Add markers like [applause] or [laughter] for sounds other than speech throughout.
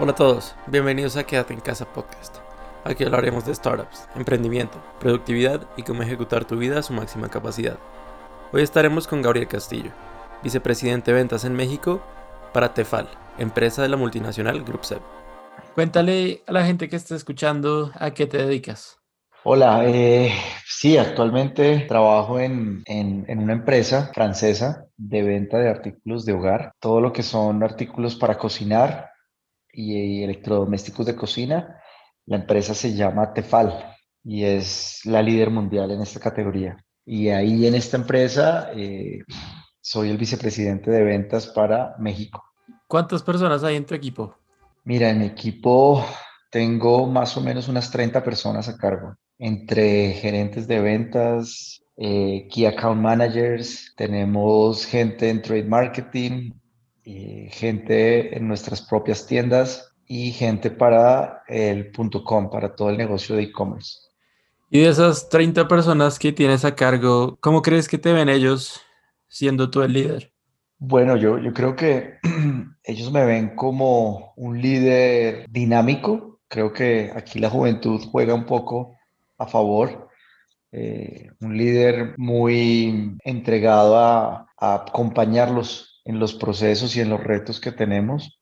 Hola a todos, bienvenidos a Quédate en Casa Podcast. Aquí hablaremos de startups, emprendimiento, productividad y cómo ejecutar tu vida a su máxima capacidad. Hoy estaremos con Gabriel Castillo, vicepresidente de ventas en México para Tefal, empresa de la multinacional Group Cuéntale a la gente que está escuchando a qué te dedicas. Hola, eh, sí, actualmente trabajo en, en, en, una empresa francesa de venta de artículos de hogar, todo lo que son artículos para cocinar, y electrodomésticos de cocina. La empresa se llama Tefal y es la líder mundial en esta categoría. Y ahí en esta empresa eh, soy el vicepresidente de ventas para México. ¿Cuántas personas hay en tu equipo? Mira, en mi equipo tengo más o menos unas 30 personas a cargo, entre gerentes de ventas, eh, key account managers, tenemos gente en trade marketing, gente en nuestras propias tiendas y gente para el .com, para todo el negocio de e-commerce. Y de esas 30 personas que tienes a cargo, ¿cómo crees que te ven ellos siendo tú el líder? Bueno, yo, yo creo que [clears throat] ellos me ven como un líder dinámico. Creo que aquí la juventud juega un poco a favor. Eh, un líder muy entregado a, a acompañarlos en los procesos y en los retos que tenemos.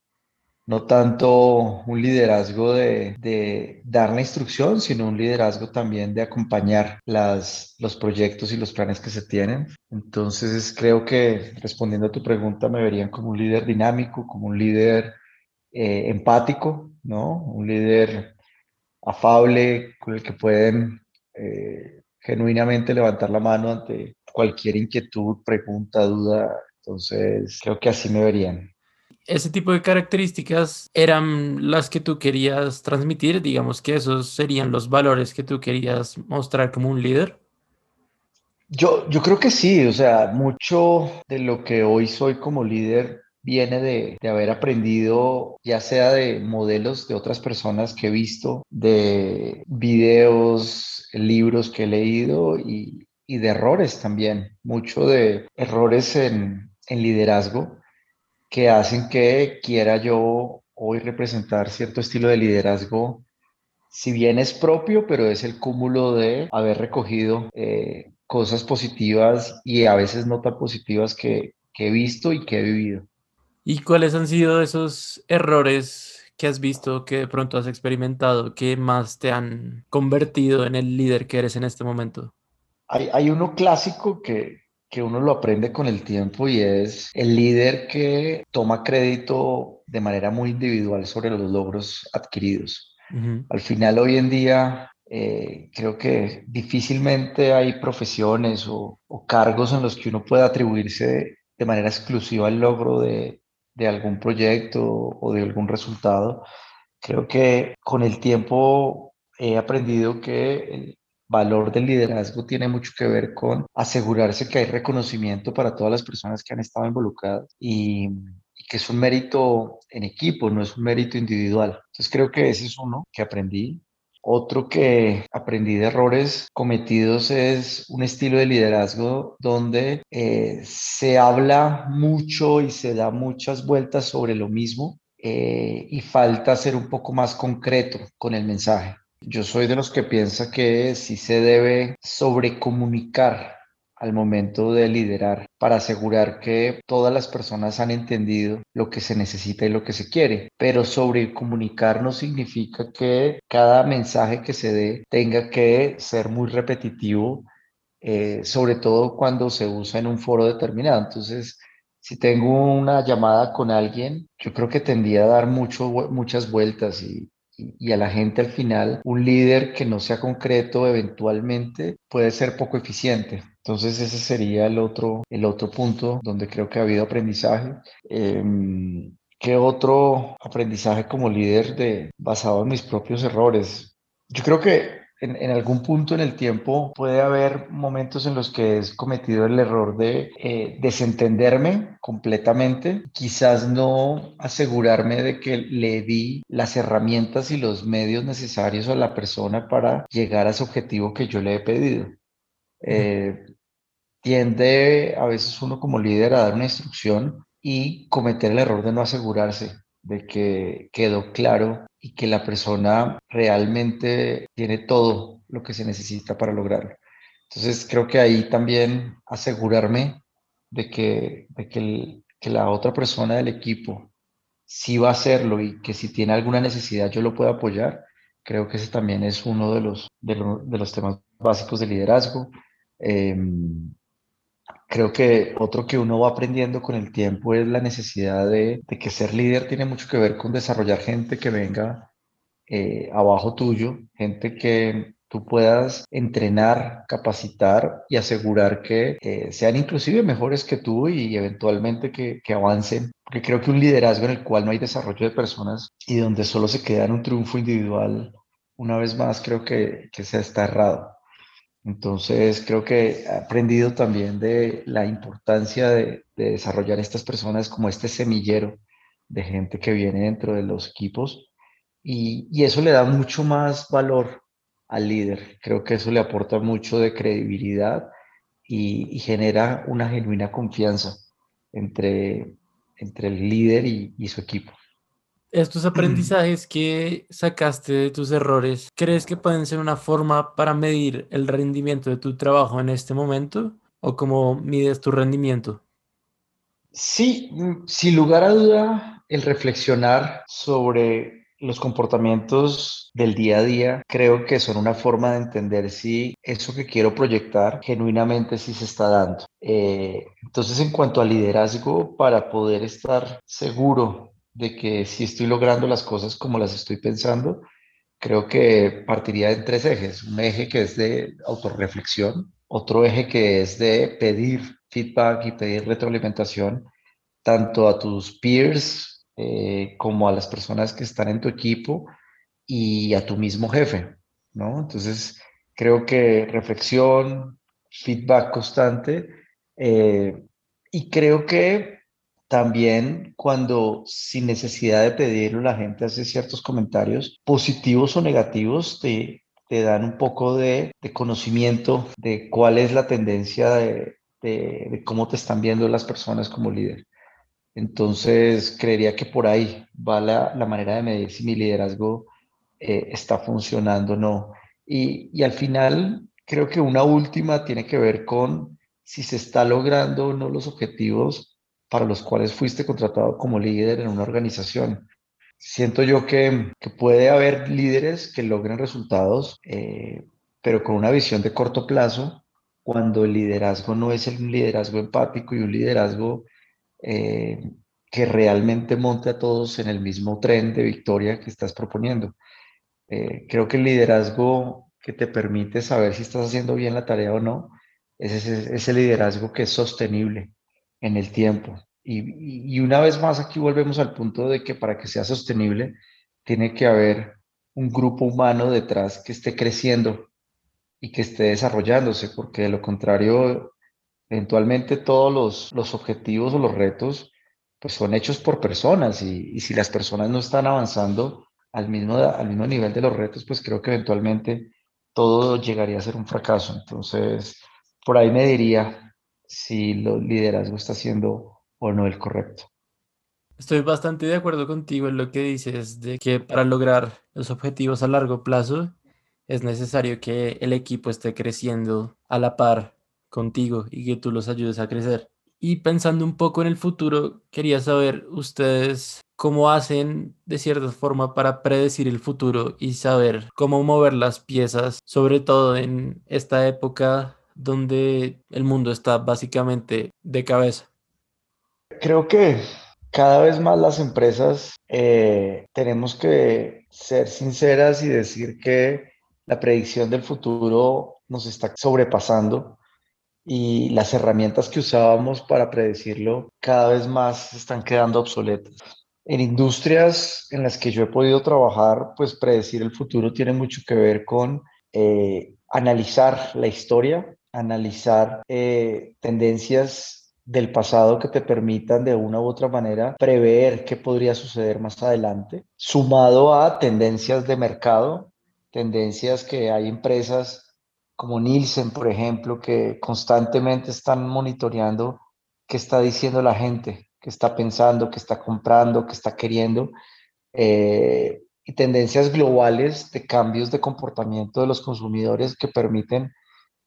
No tanto un liderazgo de, dar la instrucción, sino un liderazgo también de acompañar las, los proyectos y los planes que se tienen. Entonces creo que respondiendo a tu pregunta me verían como un líder dinámico, como un líder eh, empático, ¿no? Un líder afable con el que pueden eh, genuinamente levantar la mano ante cualquier inquietud, pregunta, duda entonces, creo que así me verían. ¿Ese tipo de características eran las que tú querías transmitir? Digamos que esos serían los valores que tú querías mostrar como un líder. Yo, yo creo que sí, o sea, mucho de lo que hoy soy como líder viene de, de, haber aprendido, ya sea de modelos de otras personas que he visto, de videos, libros que he leído y, y de errores también, mucho de errores en, en liderazgo que hacen que quiera yo hoy representar cierto estilo de liderazgo, si bien es propio, pero es el cúmulo de haber recogido eh, cosas positivas y a veces no tan positivas que, que he visto y que he vivido. ¿Y cuáles han sido esos errores que has visto, que de pronto has experimentado, que más te han convertido en el líder que eres en este momento? Hay, hay uno clásico que, que uno lo aprende con el tiempo y es el líder que toma crédito de manera muy individual sobre los logros adquiridos. Al final, hoy en día, eh, creo que difícilmente hay profesiones o, cargos en los que uno pueda atribuirse de manera exclusiva el logro de, de algún proyecto o de algún resultado. Creo que con el tiempo he aprendido que valor del liderazgo tiene mucho que ver con asegurarse que hay reconocimiento para todas las personas que han estado involucradas y, que es un mérito en equipo, no es un mérito individual. Entonces creo que ese es uno que aprendí. Otro que aprendí de errores cometidos es un estilo de liderazgo donde eh, se habla mucho y se da muchas vueltas sobre lo mismo eh, y falta ser un poco más concreto con el mensaje. Yo soy de los que piensa que sí se debe sobrecomunicar al momento de liderar para asegurar que todas las personas han entendido lo que se necesita y lo que se quiere. Pero sobrecomunicar no significa que cada mensaje que se dé tenga que ser muy repetitivo, eh, sobre todo cuando se usa en un foro determinado. Entonces, si tengo una llamada con alguien, yo creo que tendría a dar mucho, muchas vueltas y, y a la gente al final, un líder que no sea concreto eventualmente puede ser poco eficiente. Entonces ese sería el otro, el otro punto donde creo que ha habido aprendizaje. Em, ¿Qué otro aprendizaje como líder de, basado en mis propios errores? Yo creo que en, algún punto en el tiempo puede haber momentos en los que he cometido el error de eh, desentenderme completamente, quizás no asegurarme de que le di las herramientas y los medios necesarios a la persona para llegar a ese objetivo que yo le he pedido. Eh, tiende a veces uno como líder a dar una instrucción y cometer el error de no asegurarse de que quedó claro y que la persona realmente tiene todo lo que se necesita para lograrlo. Entonces creo que ahí también asegurarme de que, de que, que la otra persona del equipo sí va a hacerlo y que si tiene alguna necesidad yo lo puedo apoyar, creo que ese también es uno de los, de, los temas básicos de liderazgo. Em, creo que otro que uno va aprendiendo con el tiempo es la necesidad de, que ser líder tiene mucho que ver con desarrollar gente que venga eh, abajo tuyo, gente que tú puedas entrenar, capacitar y asegurar que eh, sean inclusive mejores que tú y eventualmente que, avancen. Porque creo que un liderazgo en el cual no hay desarrollo de personas y donde solo se queda en un triunfo individual, una vez más creo que, que se está errado. Entonces, creo que he aprendido también de la importancia de, desarrollar estas personas como este semillero de gente que viene dentro de los equipos y, eso le da mucho más valor al líder. Creo que eso le aporta mucho de credibilidad y, genera una genuina confianza entre, entre el líder y su equipo. Estos aprendizajes que sacaste de tus errores, ¿crees que pueden ser una forma para medir el rendimiento de tu trabajo en este momento? ¿O cómo mides tu rendimiento? Sí, mm, sin lugar a duda, el reflexionar sobre los comportamientos del día a día creo que son una forma de entender si eso que quiero proyectar genuinamente sí se está dando. Eh, entonces, en cuanto al liderazgo, para poder estar seguro de que si estoy logrando las cosas como las estoy pensando, creo que partiría en tres ejes. Un eje que es de autorreflexión, otro eje que es de pedir feedback y pedir retroalimentación tanto a tus peers eh, como a las personas que están en tu equipo y a tu mismo jefe, ¿no? Entonces, creo que reflexión, feedback constante eh, y creo que también cuando sin necesidad de pedirlo la gente hace ciertos comentarios positivos o negativos, te, te dan un poco de, conocimiento de cuál es la tendencia de, de, cómo te están viendo las personas como líder. Entonces, creería que por ahí va la, la manera de medir si mi liderazgo eh, está funcionando o no. Y, y al final, creo que una última tiene que ver con si se está logrando o no los objetivos para los cuales fuiste contratado como líder en una organización. Siento yo que, puede haber líderes que logren resultados, eh, pero con una visión de corto plazo, cuando el liderazgo no es el liderazgo empático y un liderazgo eh, que realmente monte a todos en el mismo tren de victoria que estás proponiendo. Eh, creo que el liderazgo que te permite saber si estás haciendo bien la tarea o no, es ese, ese liderazgo que es sostenible, en el tiempo. Y, una vez más aquí volvemos al punto de que para que sea sostenible tiene que haber un grupo humano detrás que esté creciendo y que esté desarrollándose, porque de lo contrario, eventualmente todos los, los objetivos o los retos pues son hechos por personas y, y, si las personas no están avanzando al mismo, al mismo nivel de los retos, pues creo que eventualmente todo llegaría a ser un fracaso. Entonces, por ahí me diría, si el liderazgo está siendo o no el correcto. Estoy bastante de acuerdo contigo en lo que dices de que para lograr los objetivos a largo plazo es necesario que el equipo esté creciendo a la par contigo y que tú los ayudes a crecer. Y pensando un poco en el futuro, quería saber ustedes cómo hacen de cierta forma para predecir el futuro y saber cómo mover las piezas, sobre todo en esta época donde el mundo está básicamente de cabeza? Creo que cada vez más las empresas eh, tenemos que ser sinceras y decir que la predicción del futuro nos está sobrepasando y las herramientas que usábamos para predecirlo cada vez más están quedando obsoletas. En industrias en las que yo he podido trabajar, pues predecir el futuro tiene mucho que ver con eh, analizar la historia, analizar eh, tendencias del pasado que te permitan de una u otra manera prever qué podría suceder más adelante, sumado a tendencias de mercado, tendencias que hay empresas como Nielsen, por ejemplo, que constantemente están monitoreando qué está diciendo la gente, qué está pensando, qué está comprando, qué está queriendo, eh, y tendencias globales de cambios de comportamiento de los consumidores que permiten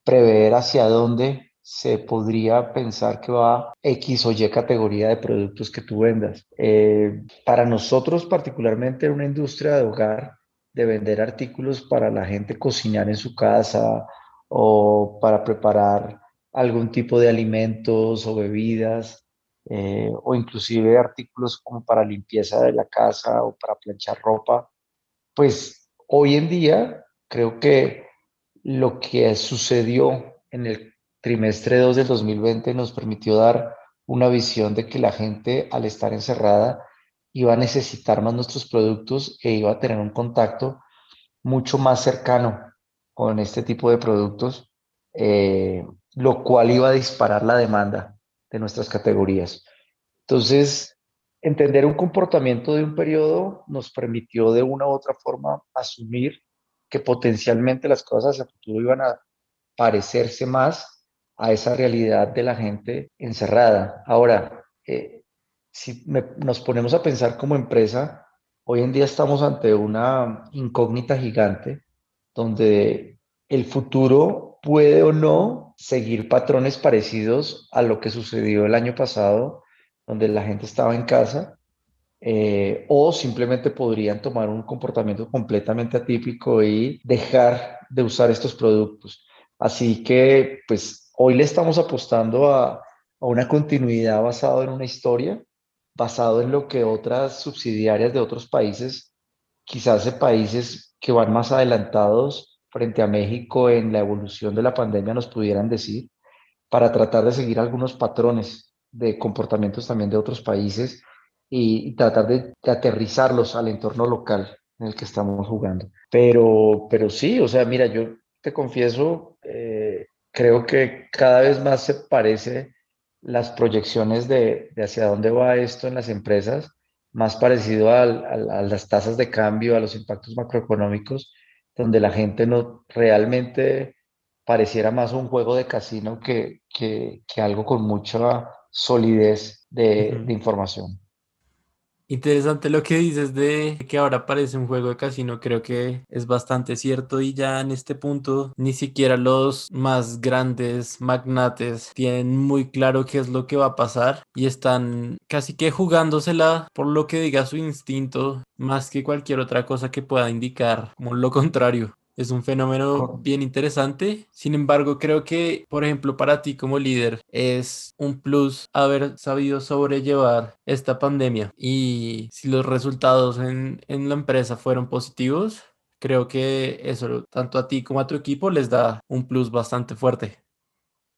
prever hacia dónde se podría pensar que va X o Y categoría de productos que tú vendas. Eh, para nosotros, particularmente en una industria de hogar, de vender artículos para la gente cocinar en su casa o para preparar algún tipo de alimentos o bebidas, eh, o inclusive artículos como para limpieza de la casa o para planchar ropa, pues hoy en día creo que lo que sucedió en el trimestre 2 del 2020 nos permitió dar una visión de que la gente al estar encerrada iba a necesitar más nuestros productos e iba a tener un contacto mucho más cercano con este tipo de productos, eh, lo cual iba a disparar la demanda de nuestras categorías. Entonces, entender un comportamiento de un periodo nos permitió de una u otra forma asumir que potencialmente las cosas el futuro iban a parecerse más a esa realidad de la gente encerrada. Ahora, eh, si nos ponemos a pensar como empresa, hoy en día estamos ante una incógnita gigante donde el futuro puede o no seguir patrones parecidos a lo que sucedió el año pasado, donde la gente estaba en casa, eh, o simplemente podrían tomar un comportamiento completamente atípico y dejar de usar estos productos. Así que, pues, hoy le estamos apostando a, a una continuidad basada en una historia, basado en lo que otras subsidiarias de otros países, quizás de países que van más adelantados, frente a México en la evolución de la pandemia nos pudieran decir, para tratar de seguir algunos patrones de comportamientos también de otros países y, tratar de, aterrizarlos al entorno local en el que estamos jugando. Pero, pero sí, o sea, mira, yo te confieso, eh, creo que cada vez más se parece las proyecciones de, de, hacia dónde va esto en las empresas, más parecido a las tasas de cambio, a los impactos macroeconómicos, donde la gente no realmente pareciera más un juego de casino que, que, algo con mucha solidez de, de información. Interesante lo que dices de que ahora parece un juego de casino, creo que es bastante cierto y ya en este punto ni siquiera los más grandes magnates tienen muy claro qué es lo que va a pasar y están casi que jugándosela por lo que diga su instinto más que cualquier otra cosa que pueda indicar como lo contrario. Es un fenómeno bien interesante. Sin embargo, creo que, por ejemplo, para ti como líder es un plus haber sabido sobrellevar esta pandemia. Y si los resultados en, en la empresa fueron positivos, creo que eso tanto a ti como a tu equipo les da un plus bastante fuerte.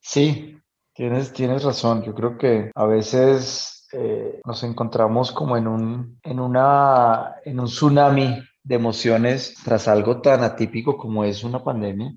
Sí, tienes, tienes razón. Yo creo que a veces eh, nos encontramos como en un, en, una, en un tsunami de emociones tras algo tan atípico como es una pandemia,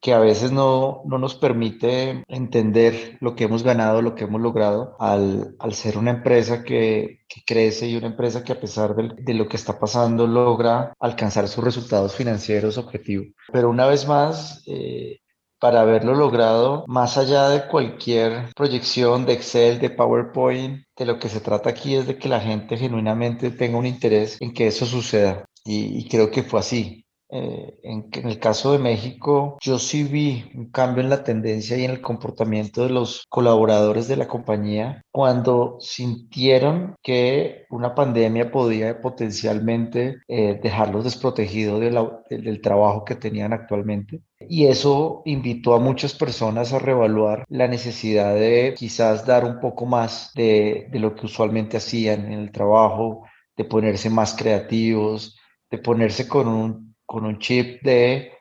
que a veces no, no nos permite entender lo que hemos ganado, lo que hemos logrado al, al ser una empresa que, crece y una empresa que a pesar de, de, lo que está pasando logra alcanzar sus resultados financieros objetivos. Pero una vez más, eh, para haberlo logrado, más allá de cualquier proyección de Excel, de PowerPoint, de lo que se trata aquí es de que la gente genuinamente tenga un interés en que eso suceda y, creo que fue así. Eh, en, el caso de México, yo sí vi un cambio en la tendencia y en el comportamiento de los colaboradores de la compañía cuando sintieron que una pandemia podía potencialmente eh, dejarlos desprotegidos de del trabajo que tenían actualmente. Y eso invitó a muchas personas a reevaluar la necesidad de quizás dar un poco más de, de lo que usualmente hacían en el trabajo, de ponerse más creativos, de ponerse con un, con un chip de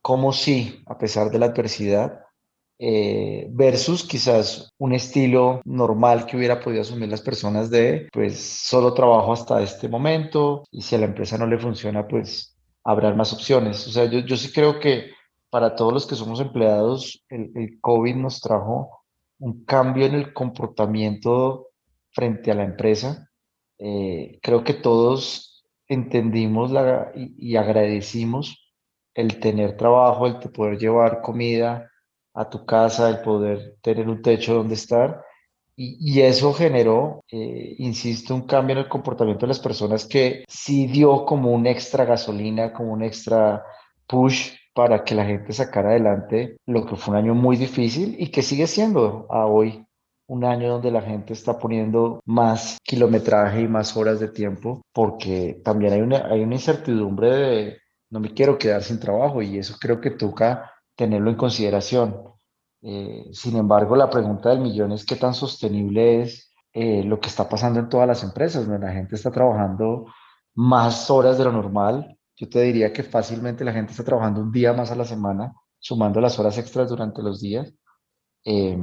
cómo sí, a pesar de la adversidad, eh, versus quizás un estilo normal que hubiera podido asumir las personas de, pues solo trabajo hasta este momento y si a la empresa no le funciona, pues habrá más opciones. O sea, yo, yo sí creo que para todos los que somos empleados, el, COVID nos trajo un cambio en el comportamiento frente a la empresa. Eh, creo que todos entendimos la, y, agradecimos el tener trabajo, el poder llevar comida a tu casa, el poder tener un techo donde estar. y, eso generó, eh, insisto, un cambio en el comportamiento de las personas que sí dio como un extra gasolina, como un extra push para que la gente sacara adelante lo que fue un año muy difícil y que sigue siendo a hoy un año donde la gente está poniendo más kilometraje y más horas de tiempo, porque también hay una, hay una incertidumbre de no me quiero quedar sin trabajo y eso creo que toca tenerlo en consideración. Eh, sin embargo, la pregunta del millón es qué tan sostenible es eh, lo que está pasando en todas las empresas, donde la gente está trabajando más horas de lo normal. Yo te diría que fácilmente la gente está trabajando un día más a la semana, sumando las horas extras durante los días. Eh,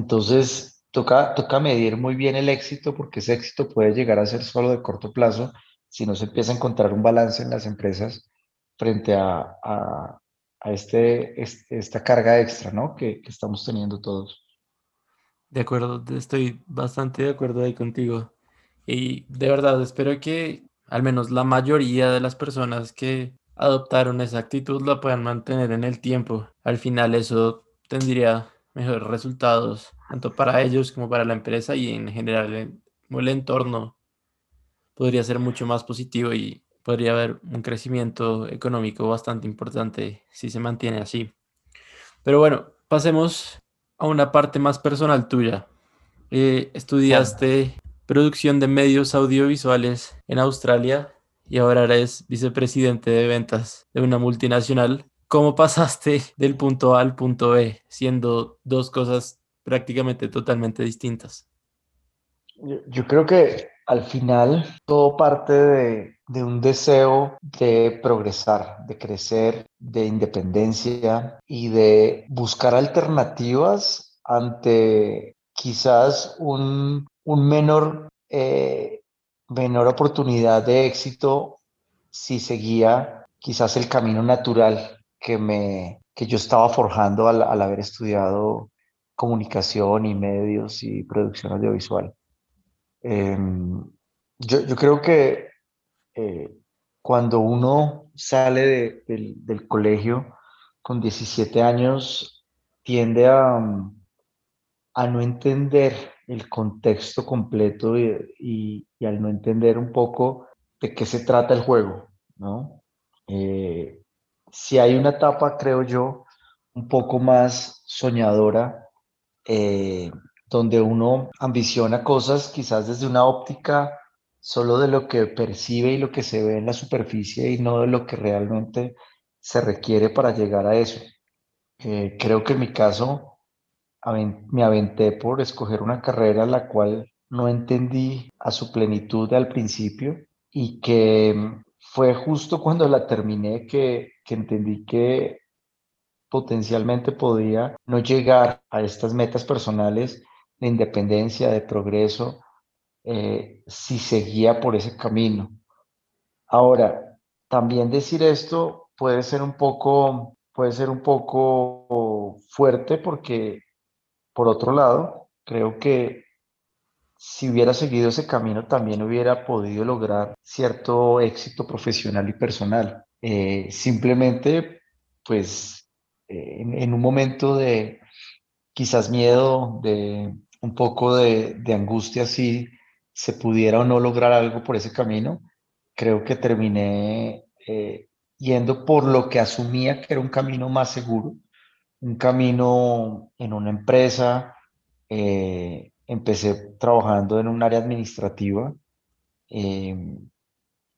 entonces, toca, toca medir muy bien el éxito porque ese éxito puede llegar a ser solo de corto plazo si no se empieza a encontrar un balance en las empresas frente a, a, este, esta carga extra ¿no? que, que estamos teniendo todos. De acuerdo, estoy bastante de acuerdo ahí contigo. Y de verdad, espero que al menos la mayoría de las personas que adoptaron esa actitud la puedan mantener en el tiempo. Al final eso tendría mejores resultados, tanto para ellos como para la empresa y en general el, el entorno podría ser mucho más positivo y podría haber un crecimiento económico bastante importante si se mantiene así. Pero bueno, pasemos a una parte más personal tuya. Eh, estudiaste producción de medios audiovisuales en Australia y ahora eres vicepresidente de ventas de una multinacional ¿Cómo pasaste del punto A al punto B, siendo dos cosas prácticamente totalmente distintas? Yo, creo que al final todo parte de, un deseo de progresar, de crecer, de independencia y de buscar alternativas ante quizás un, un menor, eh, menor oportunidad de éxito si seguía quizás el camino natural que, me, que yo estaba forjando al, haber estudiado comunicación y medios y producción audiovisual. Em, yo, yo, creo que eh, cuando uno sale del, colegio con 17 años, tiende a, a no entender el contexto completo y, y, al no entender un poco de qué se trata el juego, ¿no? Eh, si hay una etapa, creo yo, un poco más soñadora, eh, donde uno ambiciona cosas quizás desde una óptica solo de lo que percibe y lo que se ve en la superficie y no de lo que realmente se requiere para llegar a eso. Eh, creo que en mi caso me aventé por escoger una carrera la cual no entendí a su plenitud al principio y que fue justo cuando la terminé que, entendí que potencialmente podía no llegar a estas metas personales de independencia, de progreso, eh, si seguía por ese camino. Ahora, también decir esto puede ser un poco, puede ser un poco fuerte porque, por otro lado, creo que si hubiera seguido ese camino también hubiera podido lograr cierto éxito profesional y personal. Eh, simplemente, pues, eh, en, un momento de quizás miedo, de un poco de, angustia, si se pudiera o no lograr algo por ese camino, creo que terminé eh, yendo por lo que asumía que era un camino más seguro, un camino en una empresa, empecé trabajando en un área administrativa eh,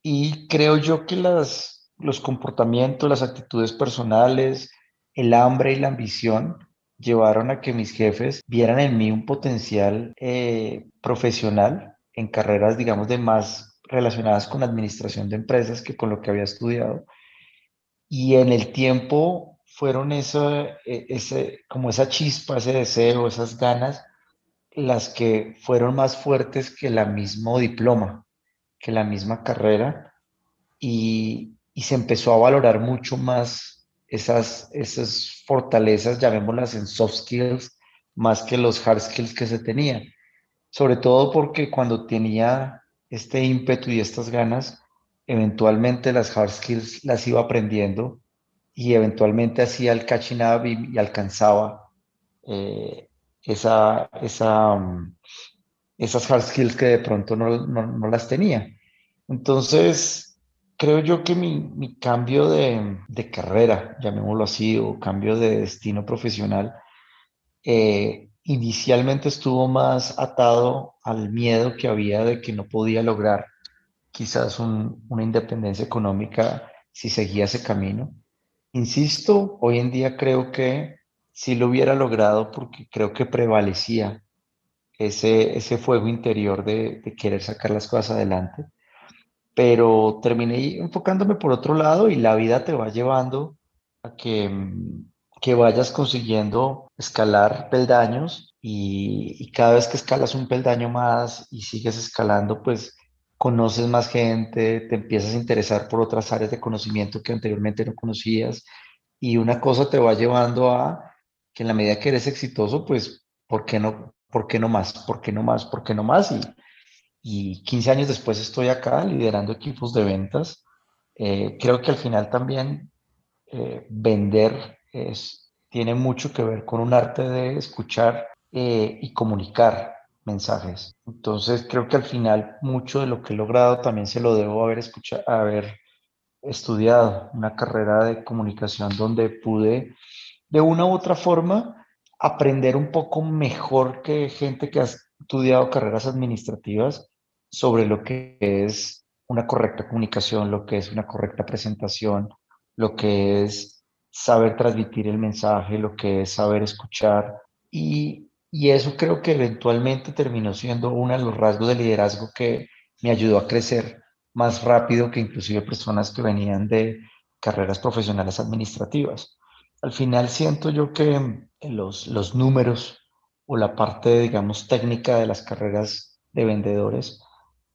y creo yo que las, los comportamientos, las actitudes personales, el hambre y la ambición llevaron a que mis jefes vieran en mí un potencial eh, profesional en carreras, digamos, de más relacionadas con administración de empresas que con lo que había estudiado. Y en el tiempo fueron eso, e, ese, como esa chispa, ese deseo, esas ganas las que fueron más fuertes que la mismo diploma, que la misma carrera, y, se empezó a valorar mucho más esas, esas fortalezas, llamémoslas en soft skills, más que los hard skills que se tenían. Sobre todo porque cuando tenía este ímpetu y estas ganas, eventualmente las hard skills las iba aprendiendo y eventualmente hacía el catching up y, alcanzaba eh, esa, esa, mm, esas hard skills que de pronto no, no, no las tenía. Entonces, creo yo que mi, mi cambio de, de, carrera, llamémoslo así, o cambio de destino profesional, eh, inicialmente estuvo más atado al miedo que había de que no podía lograr quizás una independencia económica si seguía ese camino. Insisto, hoy en día creo que sí lo hubiera logrado porque creo que prevalecía ese, ese fuego interior de, querer sacar las cosas adelante. Pero terminé enfocándome por otro lado y la vida te va llevando a que mm, que vayas consiguiendo escalar peldaños y, cada vez que escalas un peldaño más y sigues escalando, pues conoces más gente, te empiezas a interesar por otras áreas de conocimiento que anteriormente no conocías y una cosa te va llevando a que en la medida que eres exitoso, pues, ¿por qué no, por qué no más? ¿Por qué no más? ¿Por qué no más? Y, y 15 años después estoy acá liderando equipos de ventas. Eh, creo que al final también eh, vender es, tiene mucho que ver con un arte de escuchar eh, y comunicar mensajes. Entonces creo que al final mucho de lo que he logrado también se lo debo haber escuchado, haber estudiado una carrera de comunicación donde pude de una u otra forma aprender un poco mejor que gente que ha estudiado carreras administrativas sobre lo que es una correcta comunicación, lo que es una correcta presentación, lo que es saber transmitir el mensaje, lo que es saber escuchar. Y, y eso creo que eventualmente terminó siendo uno de los rasgos de liderazgo que me ayudó a crecer más rápido que inclusive personas que venían de carreras profesionales administrativas. Al final siento yo que los, los números o la parte, digamos, técnica de las carreras de vendedores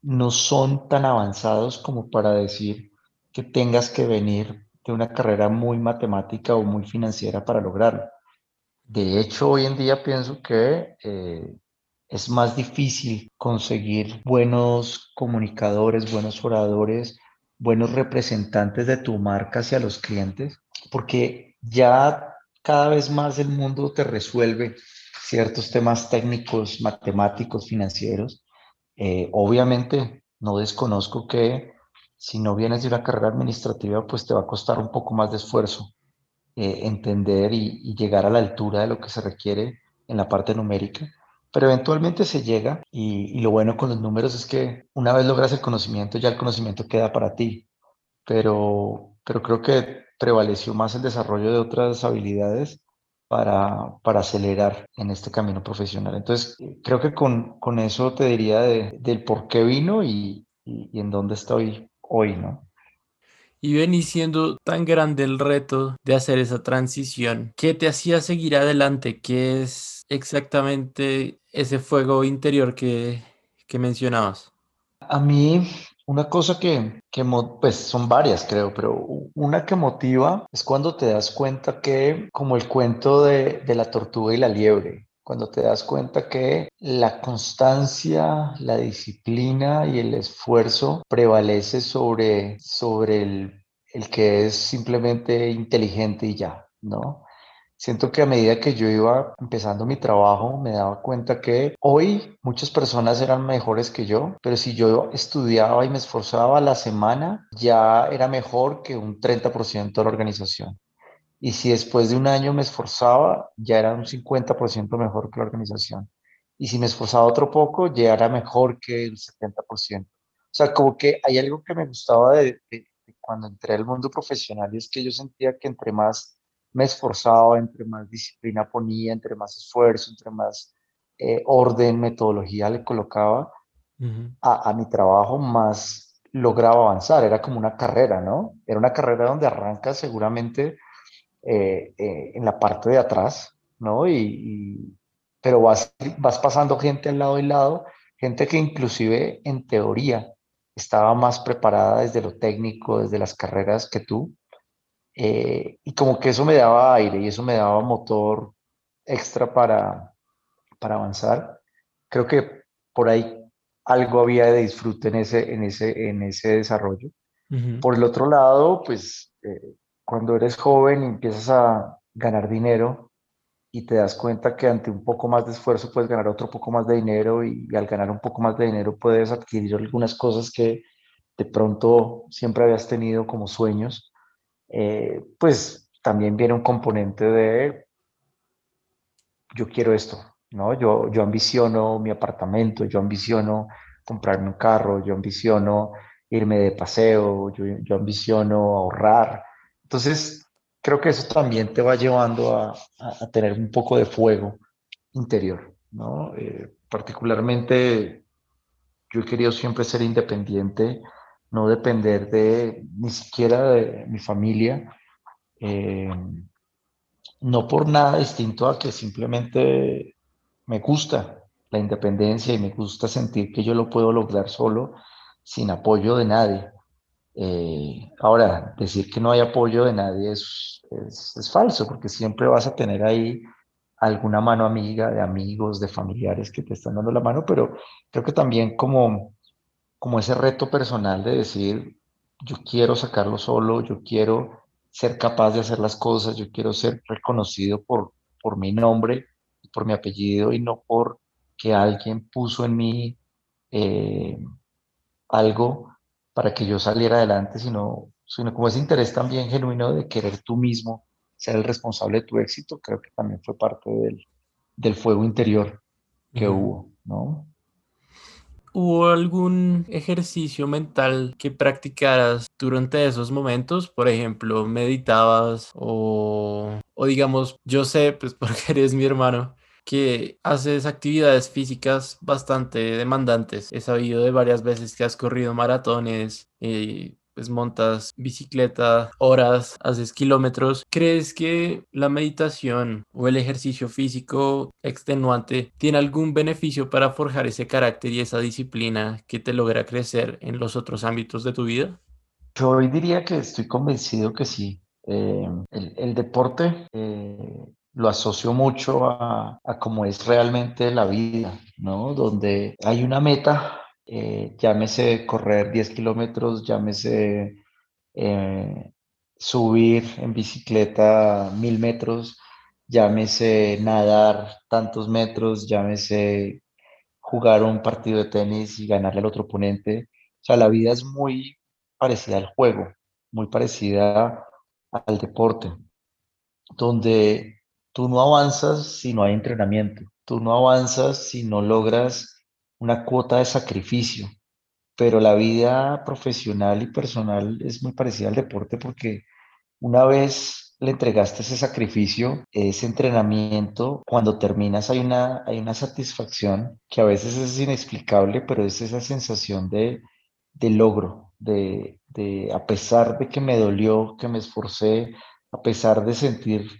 no son tan avanzados como para decir que tengas que venir una carrera muy matemática o muy financiera para lograrlo. De hecho, hoy en día pienso que eh, es más difícil conseguir buenos comunicadores, buenos oradores, buenos representantes de tu marca hacia los clientes, porque ya cada vez más el mundo te resuelve ciertos temas técnicos, matemáticos, financieros. Eh, obviamente, no desconozco que si no vienes de una carrera administrativa, pues te va a costar un poco más de esfuerzo eh, entender y, llegar a la altura de lo que se requiere en la parte numérica. Pero eventualmente se llega y, lo bueno con los números es que una vez logras el conocimiento, ya el conocimiento queda para ti. Pero, pero creo que prevaleció más el desarrollo de otras habilidades para, para, acelerar en este camino profesional. Entonces, creo que con, con eso te diría del por qué vino y, y, en dónde estoy hoy, ¿no? Y vení siendo tan grande el reto de hacer esa transición, ¿qué te hacía seguir adelante? ¿Qué es exactamente ese fuego interior que, que mencionabas? A mí, una cosa que, que, pues son varias creo, pero una que motiva es cuando te das cuenta que, como el cuento de, de la tortuga y la liebre, cuando te das cuenta que la constancia, la disciplina y el esfuerzo prevalece sobre, sobre el, el que es simplemente inteligente y ya, ¿no? Siento que a medida que yo iba empezando mi trabajo, me daba cuenta que hoy muchas personas eran mejores que yo, pero si yo estudiaba y me esforzaba la semana, ya era mejor que un 30% de la organización. Y si después de un año me esforzaba, ya era un 50% mejor que la organización. Y si me esforzaba otro poco, ya era mejor que el 70%. O sea, como que hay algo que me gustaba de, cuando entré al mundo profesional y es que yo sentía que entre más me esforzaba, entre más disciplina ponía, entre más esfuerzo, entre más eh, orden, metodología le colocaba a, a mi trabajo, más lograba avanzar. Era como una carrera, ¿no? Era una carrera donde arrancas seguramente eh, eh, en la parte de atrás, ¿no? Y, pero vas, vas pasando gente al lado y lado, gente que inclusive en teoría estaba más preparada desde lo técnico, desde las carreras que tú. Eh, y como que eso me daba aire y eso me daba motor extra para, para avanzar. Creo que por ahí algo había de disfrute en ese, en ese, en ese desarrollo. Por el otro lado, pues cuando eres joven y empiezas a ganar dinero, y te das cuenta que ante un poco más de esfuerzo puedes ganar otro poco más de dinero y, al ganar un poco más de dinero puedes adquirir algunas cosas que de pronto siempre habías tenido como sueños, eh, pues también viene un componente de yo quiero esto, ¿no? Yo, yo ambiciono mi apartamento, yo ambiciono comprarme un carro, yo ambiciono irme de paseo, yo, yo ambiciono ahorrar. Entonces, creo que eso también te va llevando a, a, tener un poco de fuego interior, ¿no? Eh, particularmente, yo he querido siempre ser independiente, no depender de ni siquiera de mi familia, eh, no por nada distinto a que simplemente me gusta la independencia y me gusta sentir que yo lo puedo lograr solo sin apoyo de nadie. Eh, ahora, decir que no hay apoyo de nadie es, es, falso, porque siempre vas a tener ahí alguna mano amiga de amigos, de familiares que te están dando la mano, pero creo que también como, como ese reto personal de decir, yo quiero sacarlo solo, yo quiero ser capaz de hacer las cosas, yo quiero ser reconocido por, por mi nombre, por mi apellido y no por que alguien puso en mí eh, algo para que yo saliera adelante, sino, sino como ese interés también genuino de querer tú mismo ser el responsable de tu éxito, creo que también fue parte del, del fuego interior que hubo, ¿no? ¿Hubo algún ejercicio mental que practicaras durante esos momentos? Por ejemplo, meditabas o, o digamos, yo sé, pues [laughs] porque eres mi hermano, que haces actividades físicas bastante demandantes. He sabido de varias veces que has corrido maratones, y pues montas bicicleta horas, haces kilómetros. ¿Crees que la meditación o el ejercicio físico extenuante tiene algún beneficio para forjar ese carácter y esa disciplina que te logra crecer en los otros ámbitos de tu vida? Yo hoy diría que estoy convencido que sí. Eh, el, deporte eh, lo asocio mucho a, cómo es realmente la vida, ¿no? Donde hay una meta, eh, llámese correr 10 kilómetros, llámese eh, subir en bicicleta mil metros, llámese nadar tantos metros, llámese jugar un partido de tenis y ganarle al otro oponente. O sea, la vida es muy parecida al juego, muy parecida al deporte, donde Tú no avanzas si no hay entrenamiento, tú no avanzas si no logras una cuota de sacrificio, pero la vida profesional y personal es muy parecida al deporte porque una vez le entregaste ese sacrificio, ese entrenamiento, cuando terminas hay una, hay una satisfacción que a veces es inexplicable, pero es esa sensación de, de logro, de, de a pesar de que me dolió, que me esforcé, a pesar de sentir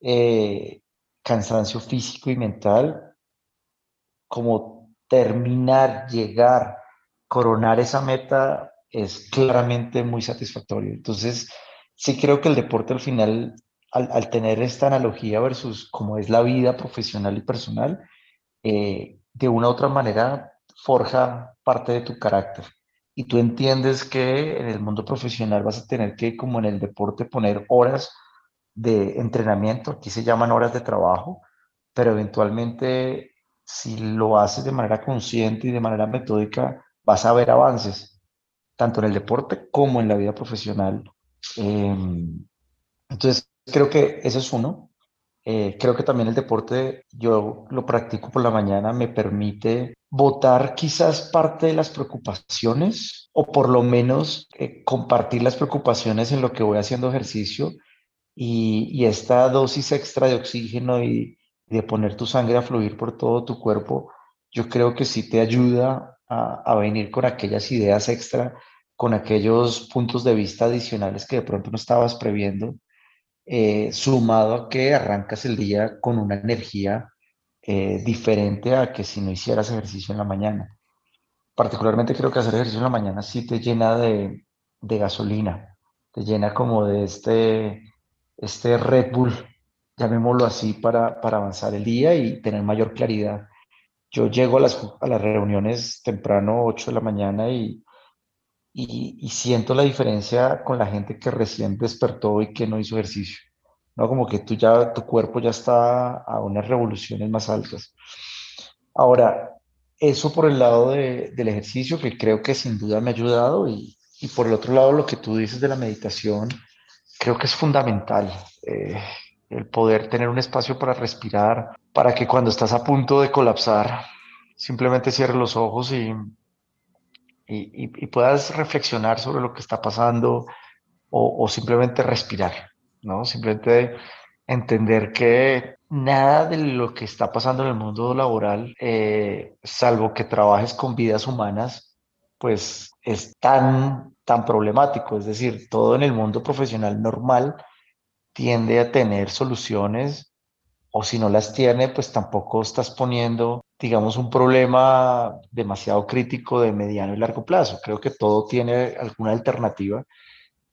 eh, cansancio físico y mental, como terminar, llegar, coronar esa meta es claramente muy satisfactorio. Entonces, sí creo que el deporte al final, al, tener esta analogía versus cómo es la vida profesional y personal, eh, de una u otra manera forja parte de tu carácter. Y tú entiendes que en el mundo profesional vas a tener que, como en el deporte, poner horas de entrenamiento, aquí se llaman horas de trabajo, pero eventualmente si lo haces de manera consciente y de manera metódica, vas a ver avances, tanto en el deporte como en la vida profesional. Em, entonces, creo que eso es uno. Eh, creo que también el deporte, yo lo practico por la mañana, me permite votar quizás parte de las preocupaciones o por lo menos eh, compartir las preocupaciones en lo que voy haciendo ejercicio y, esta dosis extra de oxígeno y, de poner tu sangre a fluir por todo tu cuerpo, yo creo que sí te ayuda a, venir con aquellas ideas extra, con aquellos puntos de vista adicionales que de pronto no estabas previendo, eh, sumado a que arrancas el día con una energía eh, diferente a que si no hicieras ejercicio en la mañana. Particularmente creo que hacer ejercicio en la mañana sí te llena de, de gasolina, te llena como de este este Red Bull, llamémoslo así, para, para avanzar el día y tener mayor claridad. Yo llego a las, a las reuniones temprano, 8 de la mañana, y, y, siento la diferencia con la gente que recién despertó y que no hizo ejercicio. ¿no? Como que tú ya, tu cuerpo ya está a unas revoluciones más altas. Ahora, eso por el lado del ejercicio, que creo que sin duda me ha ayudado, y, y, por el otro lado lo que tú dices de la meditación, creo que es fundamental. Eh, el poder tener un espacio para respirar, para que cuando estás a punto de colapsar, simplemente cierres los ojos y, y, puedas reflexionar sobre lo que está pasando o, simplemente respirar, ¿no? Simplemente entender que nada de lo que está pasando en el mundo laboral, eh, salvo que trabajes con vidas humanas, pues es tan, tan problemático. Es decir, todo en el mundo profesional normal tiende a tener soluciones o si no las tiene, pues tampoco estás poniendo, digamos, un problema demasiado crítico de mediano y largo plazo. Creo que todo tiene alguna alternativa,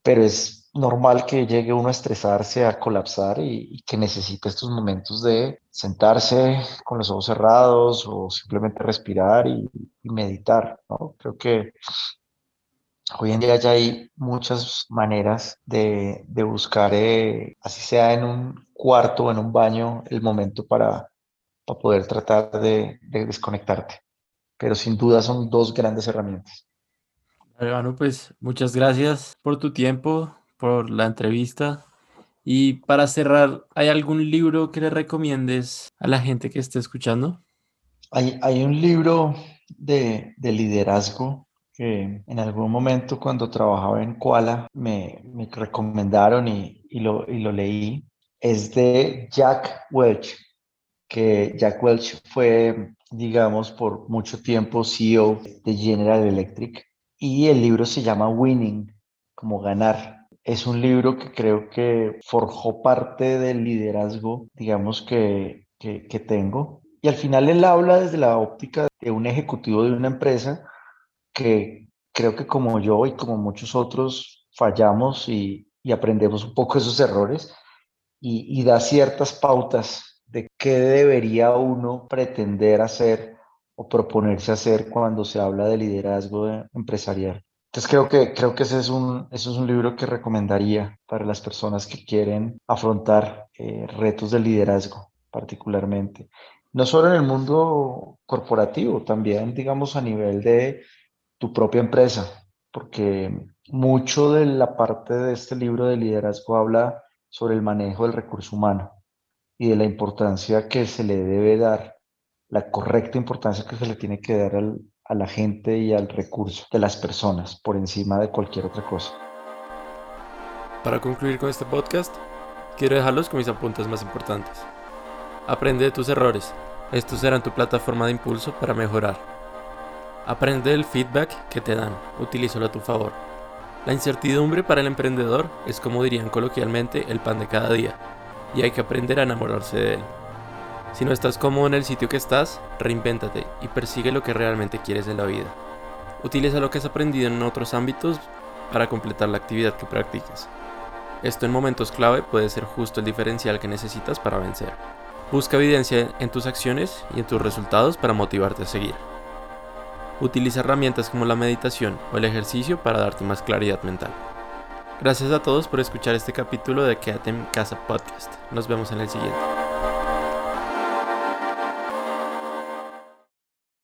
pero es normal que llegue uno a estresarse, a colapsar y, que necesite estos momentos de sentarse con los ojos cerrados o simplemente respirar y, y meditar. ¿no? Creo que Hoy en día ya hay muchas maneras de, buscar, eh, así sea en un cuarto o en un baño, el momento para, para poder tratar de, desconectarte. Pero sin duda son dos grandes herramientas. Bueno, pues muchas gracias por tu tiempo, por la entrevista. Y para cerrar, ¿hay algún libro que le recomiendes a la gente que esté escuchando? Hay, hay un libro de, de liderazgo que en algún momento cuando trabajaba en Koala me, me recomendaron y, y, lo, y lo leí. Es de Jack Welch, que Jack Welch fue, digamos, por mucho tiempo CEO de General Electric y el libro se llama Winning, como ganar. Es un libro que creo que forjó parte del liderazgo, digamos, que, que, que tengo. Y al final él habla desde la óptica de un ejecutivo de una empresa que creo que como yo y como muchos otros fallamos y, aprendemos un poco esos errores y, da ciertas pautas de qué debería uno pretender hacer o proponerse hacer cuando se habla de liderazgo empresarial. Entonces creo que, creo que ese es un, eso es un libro que recomendaría para las personas que quieren afrontar eh, retos de liderazgo particularmente. No solo en el mundo corporativo, también digamos a nivel de tu propia empresa, porque mucho de la parte de este libro de liderazgo habla sobre el manejo del recurso humano y de la importancia que se le debe dar, la correcta importancia que se le tiene que dar a la gente y al recurso de las personas por encima de cualquier otra cosa. Para concluir con este podcast, quiero dejarlos con mis apuntes más importantes. Aprende de tus errores. Estos serán tu plataforma de impulso para mejorar. Aprende el feedback que te dan, utilízalo a tu favor. La incertidumbre para el emprendedor es como dirían coloquialmente el pan de cada día, y hay que aprender a enamorarse de él. Si no estás cómodo en el sitio que estás, reinvéntate y persigue lo que realmente quieres en la vida. Utiliza lo que has aprendido en otros ámbitos para completar la actividad que practicas. Esto en momentos clave puede ser justo el diferencial que necesitas para vencer. Busca evidencia en tus acciones y en tus resultados para motivarte a seguir. Utiliza herramientas como la meditación o el ejercicio para darte más claridad mental. Gracias a todos por escuchar este capítulo de Quédate en Casa Podcast. Nos vemos en el siguiente.